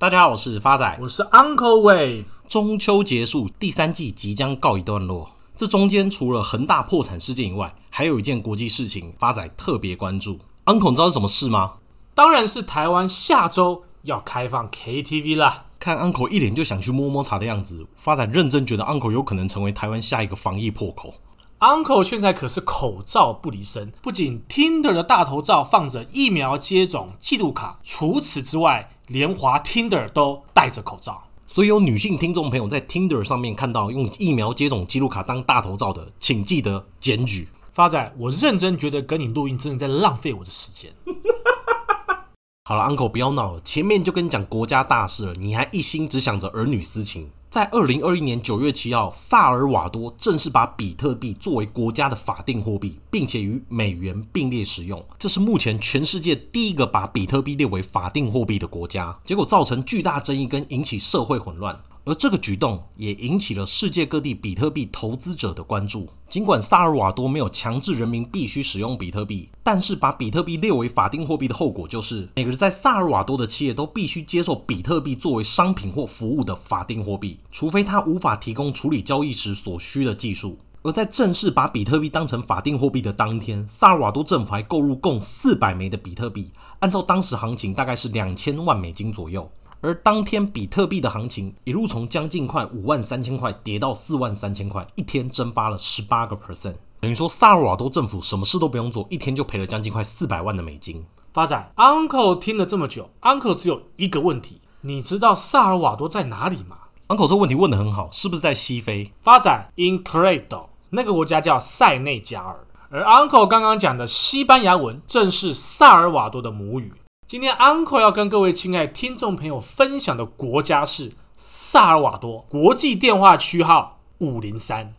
大家好，我是发仔，我是 Uncle Wave。中秋结束，第三季即将告一段落。这中间除了恒大破产事件以外，还有一件国际事情，发仔特别关注。Uncle，你知道是什么事吗？当然是台湾下周要开放 KTV 啦。看 Uncle 一脸就想去摸摸茶的样子，发仔认真觉得 Uncle 有可能成为台湾下一个防疫破口。Uncle 现在可是口罩不离身，不仅 Tinder 的大头照放着疫苗接种记录卡，除此之外，连滑 Tinder 都戴着口罩。所以有女性听众朋友在 Tinder 上面看到用疫苗接种记录卡当大头照的，请记得检举。发仔，我认真觉得跟你录音真的在浪费我的时间。好了，Uncle 不要闹了，前面就跟你讲国家大事了，你还一心只想着儿女私情。在二零二一年九月七号，萨尔瓦多正式把比特币作为国家的法定货币，并且与美元并列使用。这是目前全世界第一个把比特币列为法定货币的国家。结果造成巨大争议跟引起社会混乱。而这个举动也引起了世界各地比特币投资者的关注。尽管萨尔瓦多没有强制人民必须使用比特币，但是把比特币列为法定货币的后果就是，每个在萨尔瓦多的企业都必须接受比特币作为商品或服务的法定货币，除非它无法提供处理交易时所需的技术。而在正式把比特币当成法定货币的当天，萨尔瓦多政府还购入共四百枚的比特币，按照当时行情大概是两千万美金左右。而当天比特币的行情一路从将近快五万三千块跌到四万三千块，一天蒸发了十八个 percent，等于说萨尔瓦多政府什么事都不用做，一天就赔了将近快四百万的美金。发展，Uncle 听了这么久，Uncle 只有一个问题，你知道萨尔瓦多在哪里吗？Uncle 这个问题问得很好，是不是在西非？发展，Incorrecto，那个国家叫塞内加尔，而 Uncle 刚刚讲的西班牙文正是萨尔瓦多的母语。今天 Uncle 要跟各位亲爱听众朋友分享的国家是萨尔瓦多，国际电话区号五零三。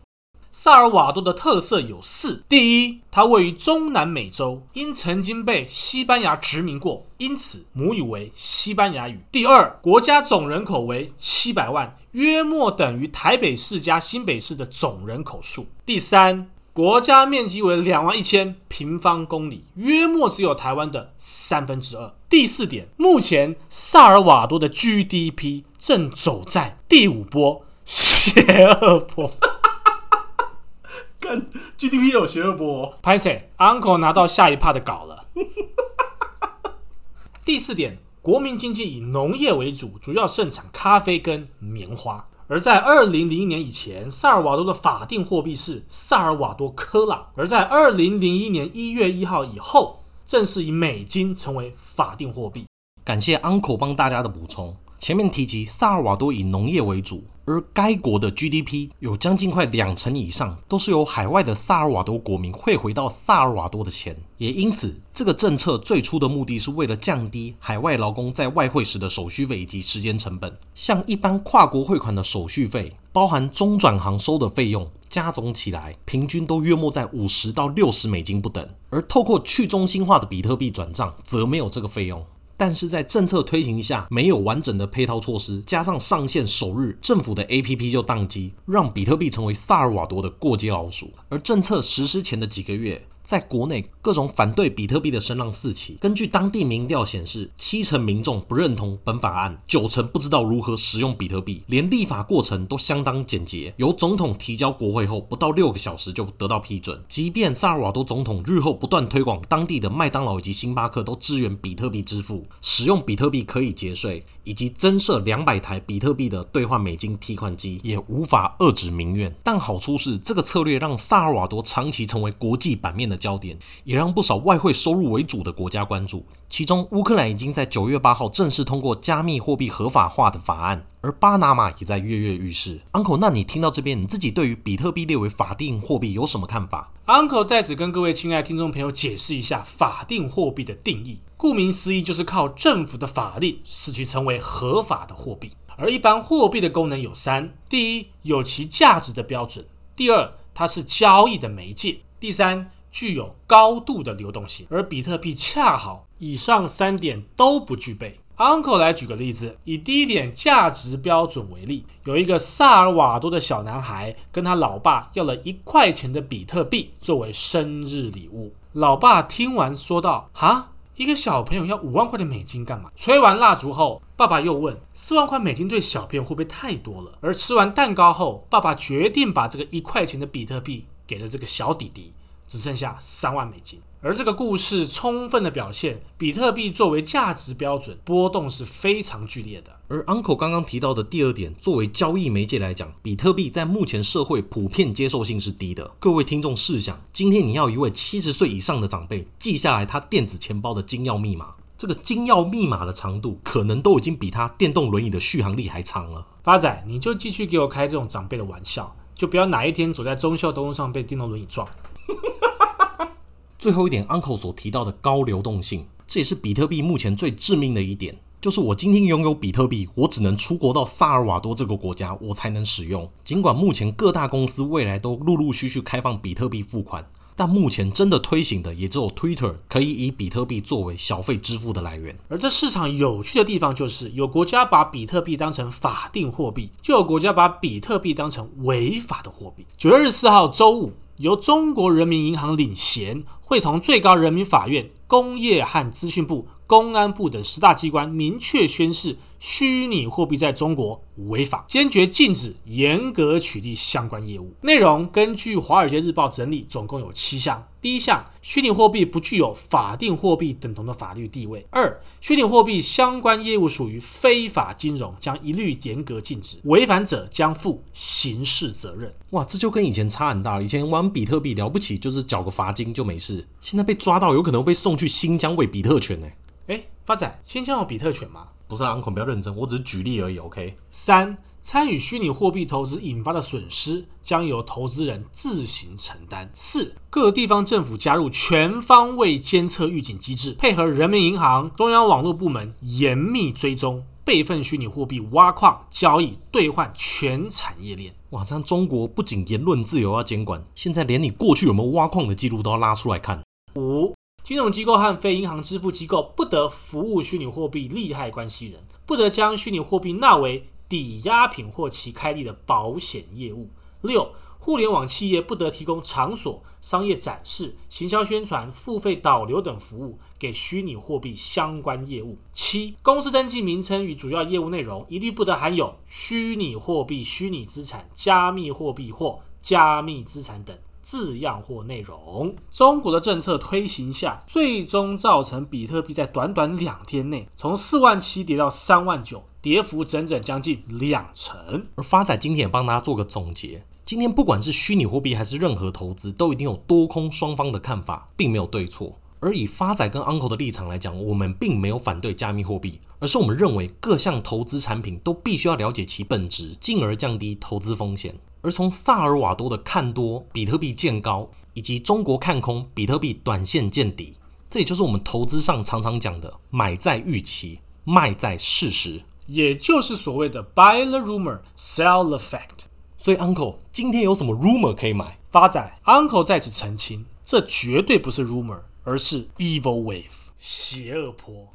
萨尔瓦多的特色有四：第一，它位于中南美洲，因曾经被西班牙殖民过，因此母语为西班牙语；第二，国家总人口为七百万，约莫等于台北市加新北市的总人口数；第三。国家面积为两万一千平方公里，约莫只有台湾的三分之二。第四点，目前萨尔瓦多的 GDP 正走在第五波邪恶波。跟 GDP 有邪恶波？拍谢，Uncle 拿到下一趴的稿了。第四点，国民经济以农业为主，主要盛产咖啡跟棉花。而在二零零一年以前，萨尔瓦多的法定货币是萨尔瓦多科朗；而在二零零一年一月一号以后，正式以美金成为法定货币。感谢 Uncle 帮大家的补充。前面提及萨尔瓦多以农业为主。而该国的 GDP 有将近快两成以上都是由海外的萨尔瓦多国民汇回到萨尔瓦多的钱，也因此这个政策最初的目的是为了降低海外劳工在外汇时的手续费以及时间成本。像一般跨国汇款的手续费，包含中转行收的费用，加总起来平均都约莫在五十到六十美金不等。而透过去中心化的比特币转账，则没有这个费用。但是在政策推行下，没有完整的配套措施，加上上线首日政府的 APP 就宕机，让比特币成为萨尔瓦多的过街老鼠。而政策实施前的几个月，在国内各种反对比特币的声浪四起。根据当地民调显示，七成民众不认同本法案，九成不知道如何使用比特币，连立法过程都相当简洁，由总统提交国会后不到六个小时就得到批准。即便萨尔瓦多总统日后不断推广当地的麦当劳以及星巴克都支援比特币支付，使用比特币可以节税，以及增设两百台比特币的兑换美金提款机，也无法遏止民怨。但好处是，这个策略让萨尔瓦多长期成为国际版面的焦点，也让不少外汇收入为主的国家关注。其中，乌克兰已经在九月八号正式通过加密货币合法化的法案，而巴拿马也在跃跃欲试。Uncle，那你听到这边，你自己对于比特币列为法定货币有什么看法？Uncle 在此跟各位亲爱听众朋友解释一下法定货币的定义。顾名思义，就是靠政府的法令使其成为合法的货币。而一般货币的功能有三：第一，有其价值的标准；第二，它是交易的媒介。第三，具有高度的流动性，而比特币恰好以上三点都不具备。Uncle 来举个例子，以第一点价值标准为例，有一个萨尔瓦多的小男孩跟他老爸要了一块钱的比特币作为生日礼物。老爸听完说道：“哈，一个小朋友要五万块的美金干嘛？吹完蜡烛后，爸爸又问：四万块美金对小朋友会不会太多了？而吃完蛋糕后，爸爸决定把这个一块钱的比特币给了这个小弟弟，只剩下三万美金。而这个故事充分的表现，比特币作为价值标准，波动是非常剧烈的。而 Uncle 刚刚提到的第二点，作为交易媒介来讲，比特币在目前社会普遍接受性是低的。各位听众试想，今天你要一位七十岁以上的长辈记下来他电子钱包的金钥密码，这个金钥密码的长度，可能都已经比他电动轮椅的续航力还长了。发仔，你就继续给我开这种长辈的玩笑，就不要哪一天走在忠孝东路上被电动轮椅撞。最后一点，Uncle 所提到的高流动性，这也是比特币目前最致命的一点。就是我今天拥有比特币，我只能出国到萨尔瓦多这个国家，我才能使用。尽管目前各大公司未来都陆陆续续开放比特币付款，但目前真的推行的也只有 Twitter 可以以比特币作为小费支付的来源。而这市场有趣的地方就是，有国家把比特币当成法定货币，就有国家把比特币当成违法的货币。九月二十四号周五。由中国人民银行领衔，会同最高人民法院、工业和资讯部、公安部等十大机关明确宣示，虚拟货币在中国违法，坚决禁止，严格取缔相关业务。内容根据《华尔街日报》整理，总共有七项。第一项，虚拟货币不具有法定货币等同的法律地位。二，虚拟货币相关业务属于非法金融，将一律严格禁止，违反者将负刑事责任。哇，这就跟以前差很大了。以前玩比特币了不起，就是缴个罚金就没事。现在被抓到，有可能被送去新疆喂比特犬呢。哎，发仔，新疆有比特犬吗？不是啊，Uncle，不要认真，我只是举例而已。OK。三。参与虚拟货币投资引发的损失将由投资人自行承担。四、各地方政府加入全方位监测预警机制，配合人民银行、中央网络部门严密追踪备份虚拟货币挖矿、交易、兑换全产业链。哇，这样中国不仅言论自由要监管，现在连你过去有没有挖矿的记录都要拉出来看。金融机构和非银行支付机构不得服务虚拟货币利害关系人，不得将虚拟货币纳为。抵押品或其开立的保险业务。六、互联网企业不得提供场所、商业展示、行销宣传、付费导流等服务给虚拟货币相关业务。七、公司登记名称与主要业务内容一律不得含有虚拟货币、虚拟资产、加密货币或加密资产等字样或内容。中国的政策推行下，最终造成比特币在短短两天内从四万七跌到三万九。跌幅整整将近两成，而发仔今天也帮大家做个总结。今天不管是虚拟货币还是任何投资，都一定有多空双方的看法，并没有对错。而以发仔跟 Uncle 的立场来讲，我们并没有反对加密货币，而是我们认为各项投资产品都必须要了解其本质，进而降低投资风险。而从萨尔瓦多的看多比特币见高，以及中国看空比特币短线见底，这也就是我们投资上常常讲的买在预期，卖在事实。也就是所谓的 buy the rumor, sell the fact。所以，Uncle 今天有什么 rumor 可以买？发仔，Uncle 在此澄清，这绝对不是 rumor，而是 evil wave，邪恶波。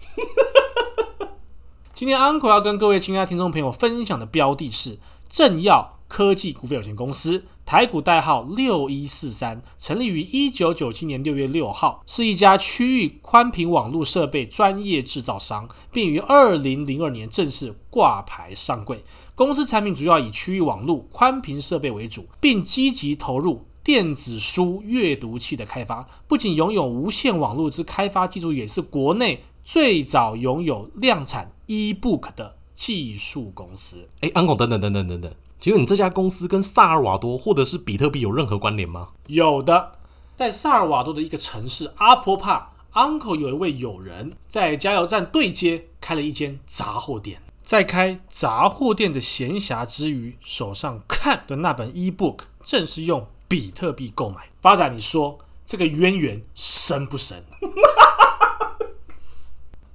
今天 Uncle 要跟各位亲爱的听众朋友分享的标的是正耀。科技股份有限公司，台股代号六一四三，成立于一九九七年六月六号，是一家区域宽频网络设备专业制造商，并于二零零二年正式挂牌上柜。公司产品主要以区域网络宽频设备为主，并积极投入电子书阅读器的开发。不仅拥有无线网络之开发技术，也是国内最早拥有量产 e-book 的技术公司。哎，Uncle，等等等等等等。请问你这家公司跟萨尔瓦多或者是比特币有任何关联吗？有的，在萨尔瓦多的一个城市阿波帕，Uncle 有一位友人在加油站对接开了一间杂货店，在开杂货店的闲暇之余，手上看的那本 e-book 正是用比特币购买。发展，你说这个渊源深不深？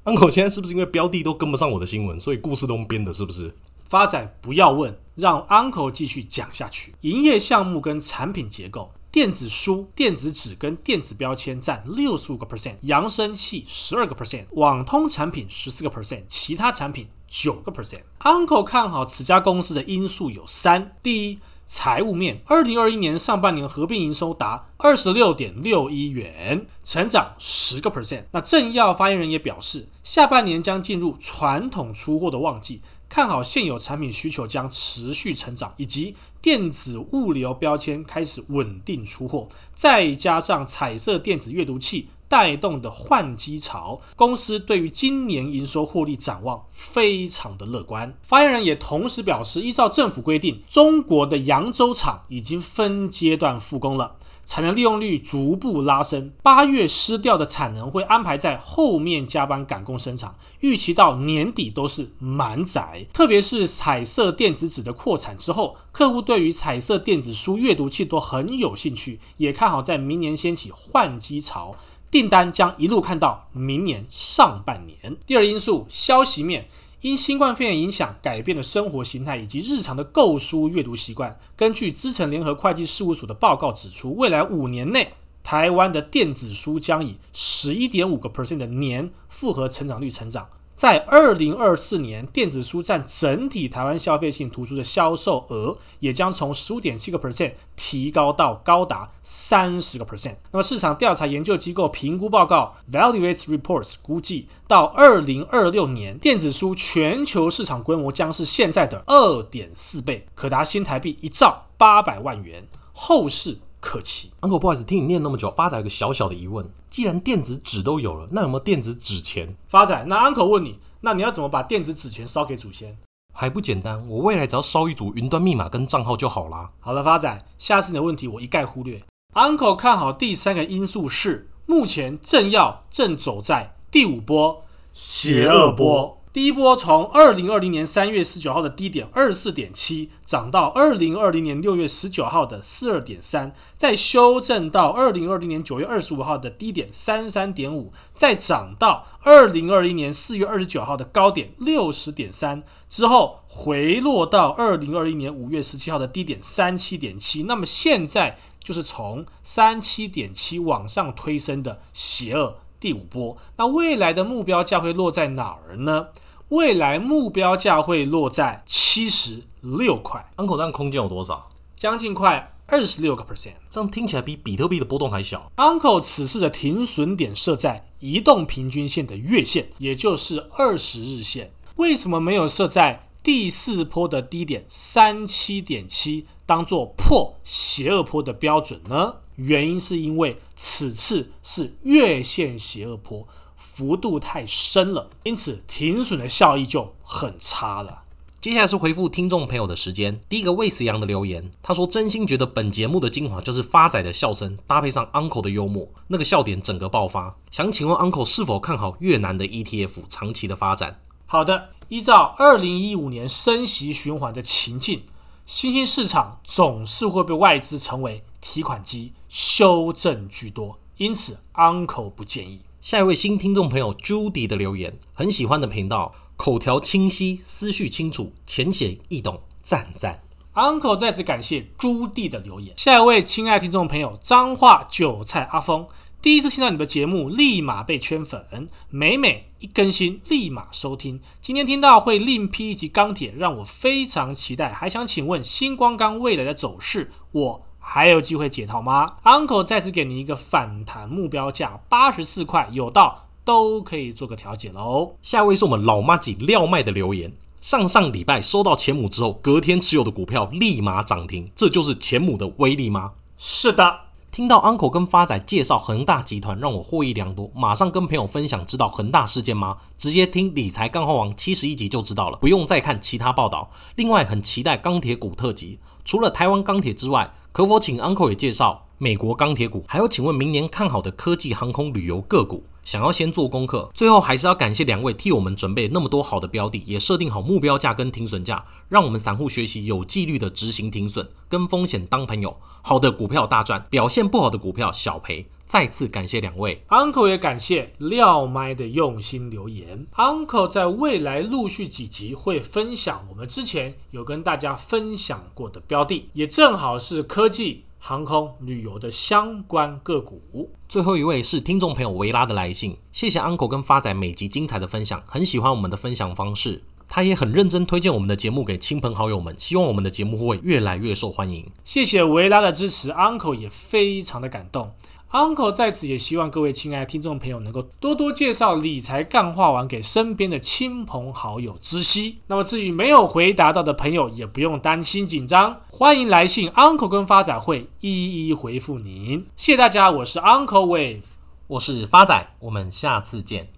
Uncle 现在是不是因为标的都跟不上我的新闻，所以故事都编的，是不是？发展不要问，让 Uncle 继续讲下去。营业项目跟产品结构：电子书、电子纸跟电子标签占六十五个 percent，扬声器十二个 percent，网通产品十四个 percent，其他产品九个 percent。Uncle 看好此家公司的因素有三：第一，财务面，二零二一年上半年合并营收达二十六点六亿元，成长十个 percent。那政要发言人也表示，下半年将进入传统出货的旺季。看好现有产品需求将持续成长，以及电子物流标签开始稳定出货，再加上彩色电子阅读器带动的换机潮，公司对于今年营收获利展望非常的乐观。发言人也同时表示，依照政府规定，中国的扬州厂已经分阶段复工了。产能利用率逐步拉升，八月失掉的产能会安排在后面加班赶工生产，预期到年底都是满载。特别是彩色电子纸的扩产之后，客户对于彩色电子书阅读器都很有兴趣，也看好在明年掀起换机潮，订单将一路看到明年上半年。第二因素，消息面。因新冠肺炎影响，改变的生活形态以及日常的购书阅读习惯。根据资诚联合会计事务所的报告指出，未来五年内，台湾的电子书将以十一点五个 percent 的年复合成长率成长。在二零二四年，电子书占整体台湾消费性图书的销售额也将从十五点七个 percent 提高到高达三十个 percent。那么，市场调查研究机构评估报告 Valuates Reports 估计，到二零二六年，电子书全球市场规模将是现在的二点四倍，可达新台币一兆八百万元。后市。客气，Uncle，不好意思，听你念那么久，发仔有个小小的疑问：既然电子纸都有了，那有没有电子纸钱？发仔，那 Uncle 问你，那你要怎么把电子纸钱烧给祖先？还不简单，我未来只要烧一组云端密码跟账号就好啦。好了，发仔，下次你的问题我一概忽略。Uncle 看好第三个因素是，目前正要正走在第五波邪恶波。第一波从二零二零年三月十九号的低点二十四点七涨到二零二零年六月十九号的四二点三，再修正到二零二零年九月二十五号的低点三三点五，再涨到二零二一年四月二十九号的高点六十点三，之后回落到二零二一年五月十七号的低点三七点七。那么现在就是从三七点七往上推升的邪恶。第五波，那未来的目标价会落在哪儿呢？未来目标价会落在七十六块。Uncle，这样空间有多少？将近快二十六个 percent。这样听起来比比特币的波动还小。Uncle 此次的停损点设在移动平均线的月线，也就是二十日线。为什么没有设在第四波的低点三七点七，当做破邪恶波的标准呢？原因是因为此次是月线斜恶坡，幅度太深了，因此停损的效益就很差了。接下来是回复听众朋友的时间。第一个魏思阳的留言，他说：“真心觉得本节目的精华就是发仔的笑声搭配上 Uncle 的幽默，那个笑点整个爆发。想请问 Uncle 是否看好越南的 ETF 长期的发展？”好的，依照二零一五年升息循环的情境，新兴市场总是会被外资成为提款机。修正居多，因此 Uncle 不建议。下一位新听众朋友 Judy 的留言，很喜欢的频道，口条清晰，思绪清楚，浅显易懂，赞赞。Uncle 再次感谢朱棣的留言。下一位亲爱听众朋友，彰化韭菜阿峰，第一次听到你的节目，立马被圈粉，每每一更新立马收听。今天听到会另辟一集钢铁，让我非常期待。还想请问新光钢未来的走势，我。还有机会解套吗？Uncle 再次给你一个反弹目标价八十四块，有到都可以做个调解喽。下一位是我们老妈几廖麦的留言，上上礼拜收到钱母之后，隔天持有的股票立马涨停，这就是钱母的威力吗？是的，听到 Uncle 跟发仔介绍恒大集团，让我获益良多，马上跟朋友分享，知道恒大事件吗？直接听理财干货王七十一集就知道了，不用再看其他报道。另外，很期待钢铁股特辑，除了台湾钢铁之外。可否请 Uncle 也介绍？美国钢铁股？还有，请问明年看好的科技、航空、旅游个股？想要先做功课。最后还是要感谢两位替我们准备那么多好的标的，也设定好目标价跟停损价，让我们散户学习有纪律的执行停损，跟风险当朋友。好的股票大赚，表现不好的股票小赔。再次感谢两位，Uncle 也感谢廖麦的用心留言。Uncle 在未来陆续几集会分享我们之前有跟大家分享过的标的，也正好是科技、航空、旅游的相关个股。最后一位是听众朋友维拉的来信，谢谢 Uncle 跟发仔每集精彩的分享，很喜欢我们的分享方式。他也很认真推荐我们的节目给亲朋好友们，希望我们的节目会越来越受欢迎。谢谢维拉的支持，Uncle 也非常的感动。Uncle 在此也希望各位亲爱的听众朋友能够多多介绍理财干话王给身边的亲朋好友知悉。那么至于没有回答到的朋友，也不用担心紧张，欢迎来信，Uncle 跟发仔会一一回复您。谢谢大家，我是 Uncle Wave，我是发仔，我们下次见。